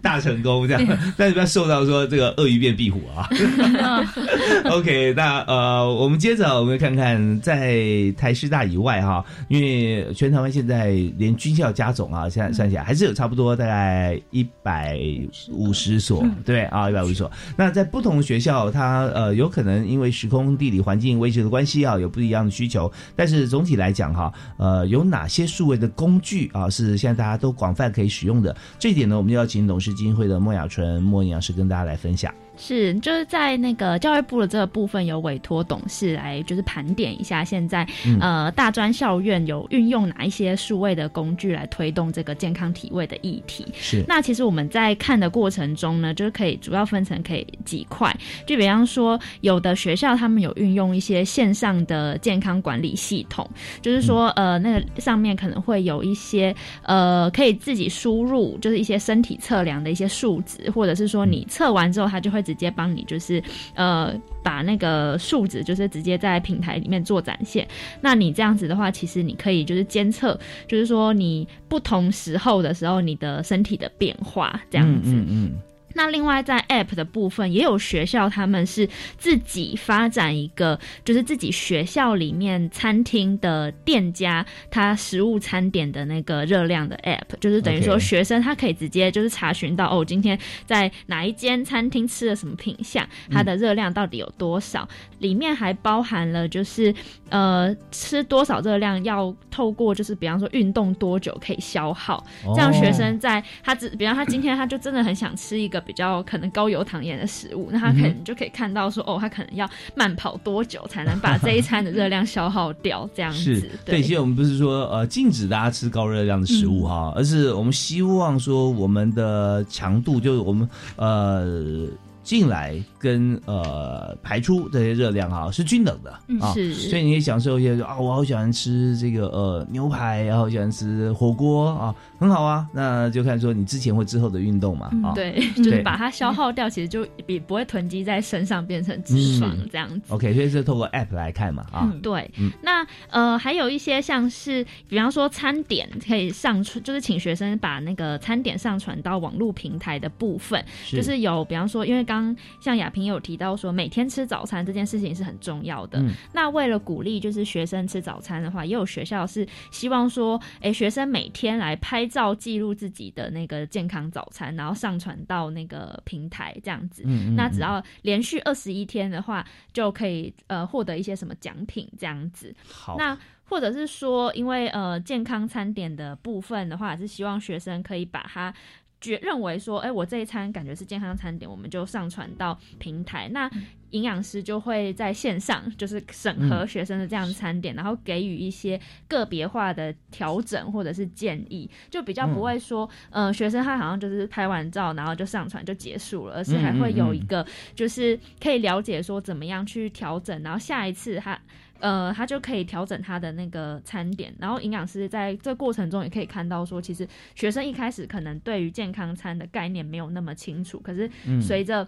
大成功这样，但是不要受到说这个鳄鱼变壁虎啊。OK，那呃，我们接着我们看看在台师大以外哈，因为全台湾现在连军校加总啊，现在算起来还是有差不多大概一百五十所，对啊，一百五十所。那在不同学校，它呃有可能因为时空地理环境位置的关系啊，有不一样的需求，但是总体来讲哈，呃，有哪些数位的工具啊是现在大家都广泛可以使用的？这一点呢，我们就要请董事基金会的莫雅纯莫营养师跟大家来分享。是，就是在那个教育部的这个部分，有委托董事来就是盘点一下现在、嗯。呃大专校院有运用哪一些数位的工具来推动这个健康体位的议题。是。那其实我们在看的过程中呢，就是可以主要分成可以几块，就比方说有的学校他们有运用一些线上的健康管理系统，就是说呃那个上面可能会有一些呃可以自己输入，就是一些身体测量的一些数值，或者是说你测完之后，它就会直接帮你就是呃把那个数值就是直接在平台里面做展现。那你这样子的话，其实你可以就是监测，就是说你不同时候的时候你的身体的变化这样子。嗯那另外在 App 的部分，也有学校他们是自己发展一个，就是自己学校里面餐厅的店家他食物餐点的那个热量的 App，就是等于说学生他可以直接就是查询到哦，今天在哪一间餐厅吃了什么品相，它的热量到底有多少，里面还包含了就是呃吃多少热量要透过就是比方说运动多久可以消耗，哦这样学生在他只比方他今天他就真的很想吃一个比较可能高油糖盐的食物，那他可嗯能就可以看到说、哦，他可能要慢跑多久才能把这一餐的热量消耗掉，这样是子。对，其实我们不是说呃禁止大家吃高热量的食物哈，而是我们希望说我们的强度就是我们呃进来跟呃排出这些热量啊是均等的啊，嗯是。所以你可以享受一些啊，我好喜欢吃这个呃牛排，然后喜欢吃火锅啊，很好啊，那就看说你之前或之后的运动嘛啊，嗯对，就是把它消耗掉，其实就比不会囤积在身上变成脂肪嗯这样子。OK，所以是透过 App 来看嘛啊，对，嗯。那呃还有一些像是，比方说餐点可以上传，就是请学生把那个餐点上传到网络平台的部分，是。就是有比方说，因为刚像亚萍有提到说，每天吃早餐这件事情是很重要的。嗯那为了鼓励就是学生吃早餐的话，也有学校是希望说，诶，学生每天来拍照记录自己的那个健康早餐，然后上传到那个平台这样子。嗯嗯那只要连续二十一天的话，就可以呃获得一些什么奖品这样子。好那或者是说，因为呃健康餐点的部分的话，是希望学生可以把它。觉认为说，哎、我这一餐感觉是健康餐点，我们就上传到平台。那营养师就会在线上就是审核嗯学生的这样餐点，然后给予一些个别化的调整或者是建议，就比较不会说，呃，学生他好像就是拍完照然后就上传就结束了，而是还会有一个就是可以了解说怎么样去调整，然后下一次他。呃，他就可以调整他的那个餐点，然后营养师在这过程中也可以看到说，其实学生一开始可能对于健康餐的概念没有那么清楚，可是嗯随着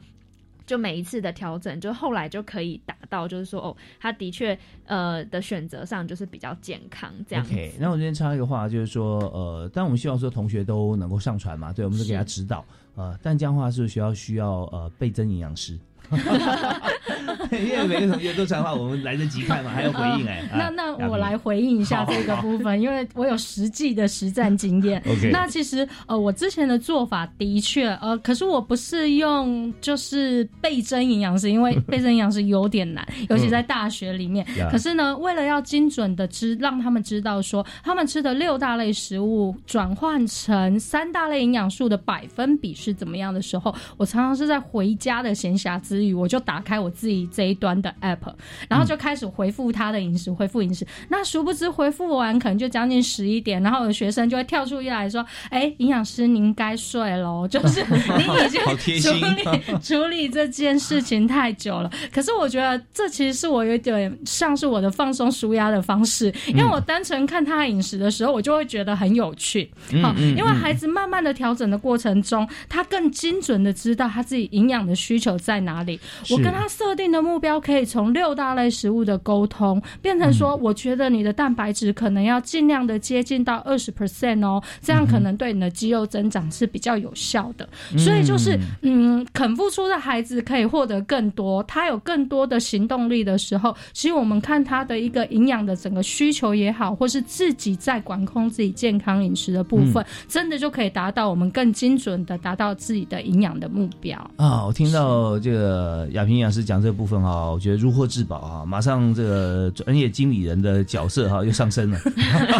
就每一次的调整，就后来就可以达到，就是说哦，他的确呃的选择上就是比较健康这样子。OK，那我这边插一个话，就是说，呃，但我们希望说同学都能够上传嘛，对，我们就给他指导，呃，但这样的话是学校需要呃倍增营养师？因为每个同学都传话，我们来得及看嘛，还要回应哎、那啊那我来回应一下这个部分，因为我有实际的实战经验。那其实呃，我之前的做法的确呃，可是我不是用就是倍增营养师，因为倍增营养师有点难，尤其在大学里面。可是呢，为了要精准的知让他们知道说，他们吃的六大类食物转换成三大类营养素的百分比是怎么样的时候，我常常是在回家的闲暇之余，我就打开我自己这一端的 app，然后就开始回复他的饮食，回复饮食。那殊不知回复完可能就将近十一点，然后有学生就会跳出一来说：“哎，营养师您该睡喽，就是 你已经处理处理这件事情太久了。”可是我觉得这其实是我有点像是我的放松舒压的方式，因为我单纯看他的饮食的时候，我就会觉得很有趣。好，因为孩子慢慢的调整的过程中，他更精准的知道他自己营养的需求在哪里。是。我跟他设定的目标可以从六大类食物的沟通，变成说，我觉得你的蛋白质可能要尽量的接近到二十 percent 哦，这样可能对你的肌肉增长是比较有效的。所以就是，嗯，肯付出的孩子可以获得更多，他有更多的行动力的时候，其实我们看他的一个营养的整个需求也好，或是自己在管控自己健康饮食的部分，真的就可以达到我们更精准的达到自己的营养的目标。啊，我听到这个亚萍营养师讲这部分哈，我觉得如获至宝啊，马上这个专业经理人的角色哈 又上升了，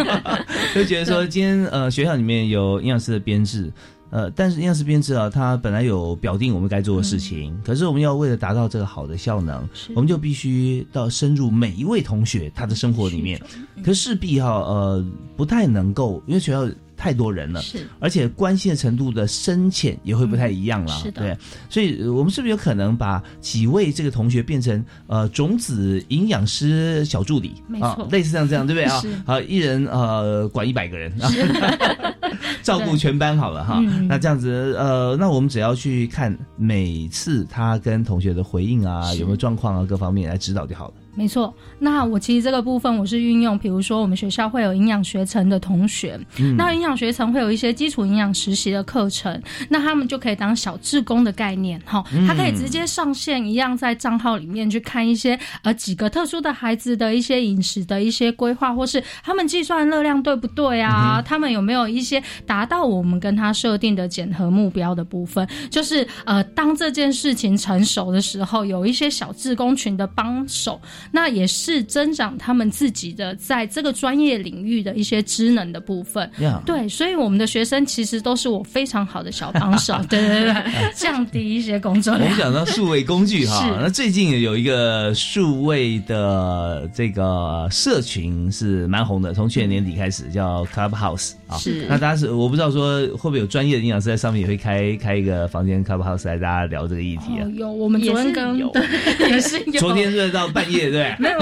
就觉得说今天呃学校里面有营养师的编制。呃，但是营养师编制啊，它本来有表定我们该做的事情，可是我们要为了达到这个好的效能，我们就必须到深入每一位同学他的生活里面，可势必哈呃不太能够，因为学校太多人了，是，而且关心的程度的深浅也会不太一样了，是的。对，所以呃我们是不是有可能把几位这个同学变成呃种子营养师小助理？啊类似像这样对不对？啊是？好，一人呃管一百个人啊。照顾全班好了哈，嗯。那这样子呃，那我们只要去看每次他跟同学的回应啊，有没有状况啊，各方面来指导就好了。没错，那我其实这个部分我是运用，比如说我们学校会有营养学程的同学，嗯那营养学程会有一些基础营养实习的课程，那他们就可以当小志工的概念哈，嗯他可以直接上线一样在账号里面去看一些呃几个特殊的孩子的一些饮食的一些规划，或是他们计算热量对不对啊？他们有没有一些达到我们跟他设定的减核目标的部分？就是呃，当这件事情成熟的时候，有一些小志工群的帮手。那也是增长他们自己的在这个专业领域的一些知能的部分。对，所以我们的学生其实都是我非常好的小帮手。对对对，降低一些工作量。我们讲到数位工具哈，那最近有一个数位的这个社群是蛮红的，从去年年底开始叫 Clubhouse 啊。是那大家是我不知道说会不会有专业的营养师在上面也会开开一个房间 Clubhouse 来大家聊这个议题啊哦。有，我们昨天跟也是有对 也是有。昨天是到半夜对不对？没有，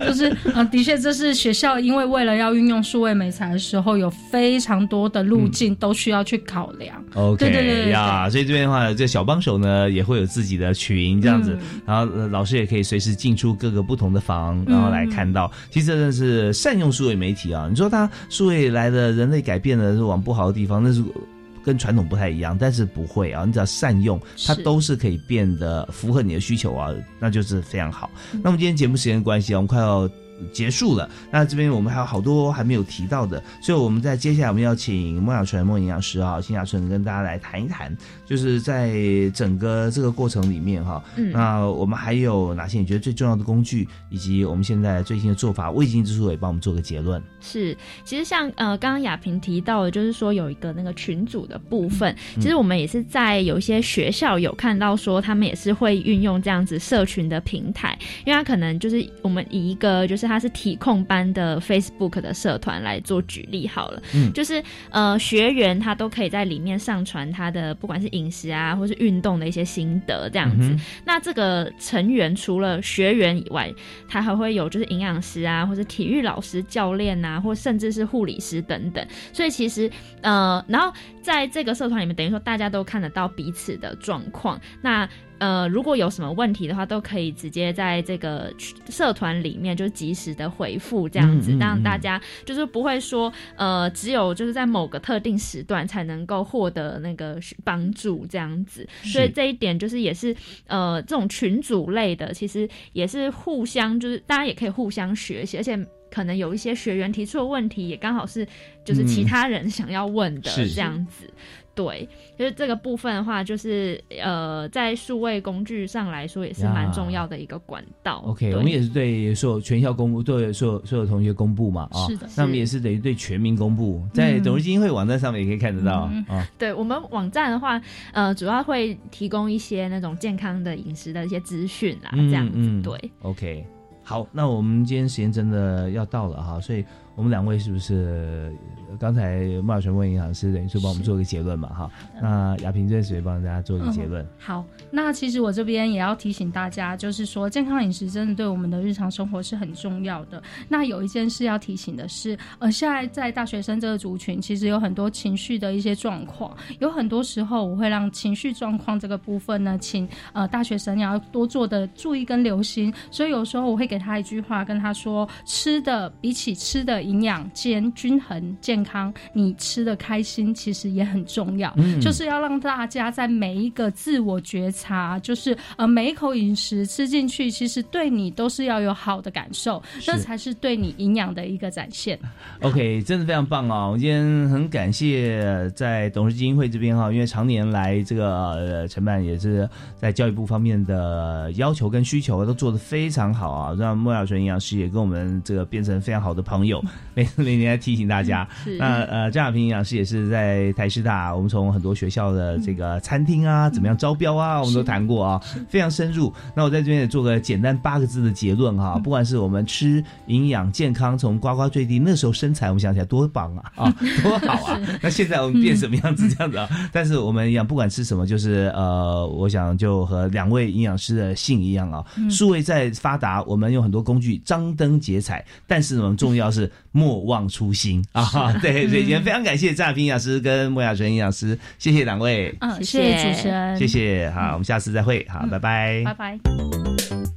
就是呃，的确，这是学校因为为了要运用数位美材的时候，有非常多的路径都需要去考量。OK 对对对对呀，所以这边的话，这小帮手呢也会有自己的群这样子，嗯然后、呃老师也可以随时进出各个不同的房，嗯然后来看到，其实真的是善用数位媒体啊。你说它数位来的人类改变了是往不好的地方，那是。跟传统不太一样，但是不会啊，你只要善用，它都是可以变得符合你的需求啊，那就是非常好。嗯那么今天节目时间关系啊，我们快要结束了。那这边我们还有好多还没有提到的，所以我们在接下来我们要请孟雅纯孟营养师啊，辛雅纯跟大家来谈一谈，就是在整个这个过程里面哈，嗯那我们还有哪些你觉得最重要的工具，以及我们现在最新的做法，未经之处也帮我们做个结论。是，其实像呃，刚刚雅萍提到的，就是说有一个那个群组的部分，嗯其实我们也是在有一些学校有看到说，他们也是会运用这样子社群的平台，因为他可能就是我们以一个就是他是体控班的 Facebook 的社团来做举例好了，嗯就是呃学员他都可以在里面上传他的不管是饮食啊，或是运动的一些心得这样子。嗯那这个成员除了学员以外，他还会有就是营养师啊，或是体育老师、教练啊，或甚至是护理师等等。所以其实呃，然后在这个社团里面，等于说大家都看得到彼此的状况。那呃，如果有什么问题的话，都可以直接在这个社团里面就及时的回复，这样子，嗯嗯让大嗯家就是不会说呃，只有就是在某个特定时段才能够获得那个帮助这样子。所以这一点就是也是呃，这种群组类的，其实也是互相就是大家也可以互相学习，而且。可能有一些学员提出的问题，也刚好是就是其嗯他人想要问的这样子。对，就是这个部分的话，就是呃，在数位工具上来说，也是蛮重要的一个管道。OK，我们也是对所有全校公布，对所有所有同学公布嘛啊，是的那我们也是等于对全民公布，在嗯董事基金会网站上面也可以看得到嗯啊。对我们网站的话，呃，主要会提供一些那种健康的饮食的一些资讯啦，这样子。嗯对，OK，好，那我们今天时间真的要到了哈，所以我们两位是不是呃刚才孟小泉问银行师等于说帮我们做一个结论嘛哈？那雅萍这边帮大家做一个结论。好，那其实我这边也要提醒大家，就是说健康饮食真的对我们的日常生活是很重要的。那有一件事要提醒的是，呃，现在在大学生这个族群，其实有很多情绪的一些状况，有很多时候我会让情绪状况这个部分呢，请呃大学生要多做的注意跟留心。所以有时候我会给他一句话，跟他说：吃的比起吃的营养兼均衡健康，你吃的开心其实也很重要。嗯就是要让大家在每一个自我觉察，就是呃每一口饮食吃进去，其实对你都是要有好的感受，是那才是对你营养的一个展现。OK，真的非常棒啊！我今天很感谢在董事基金会这边哈，因为常年来这个呃承办也是在教育部方面的要求跟需求都做得非常好啊，让莫小纯营养师也跟我们这个变成非常好的朋友，每每年来提醒大家。那呃，张亚平营养师也是在台师大，我们从很多学校的这个餐厅啊，怎么样招标啊，我们都谈过啊，非常深入。那我在这边也做个简单八个字的结论哈，不管是我们吃营养健康，从呱呱坠地那时候身材，我们想起来多棒啊 啊，多好啊！那现在我们变什么样子这样子啊？但是我们一样，不管吃什么，就是呃，我想就和两位营养师的姓一样啊，数位在发达，我们有很多工具张灯结彩，但是我们重要是莫忘初心。啊！对，所以今天非常感谢张亚平营养师跟莫雅纯营养师，谢谢两位，嗯，谢谢主持人，谢谢，好，我们下次再会，好，拜拜，拜拜。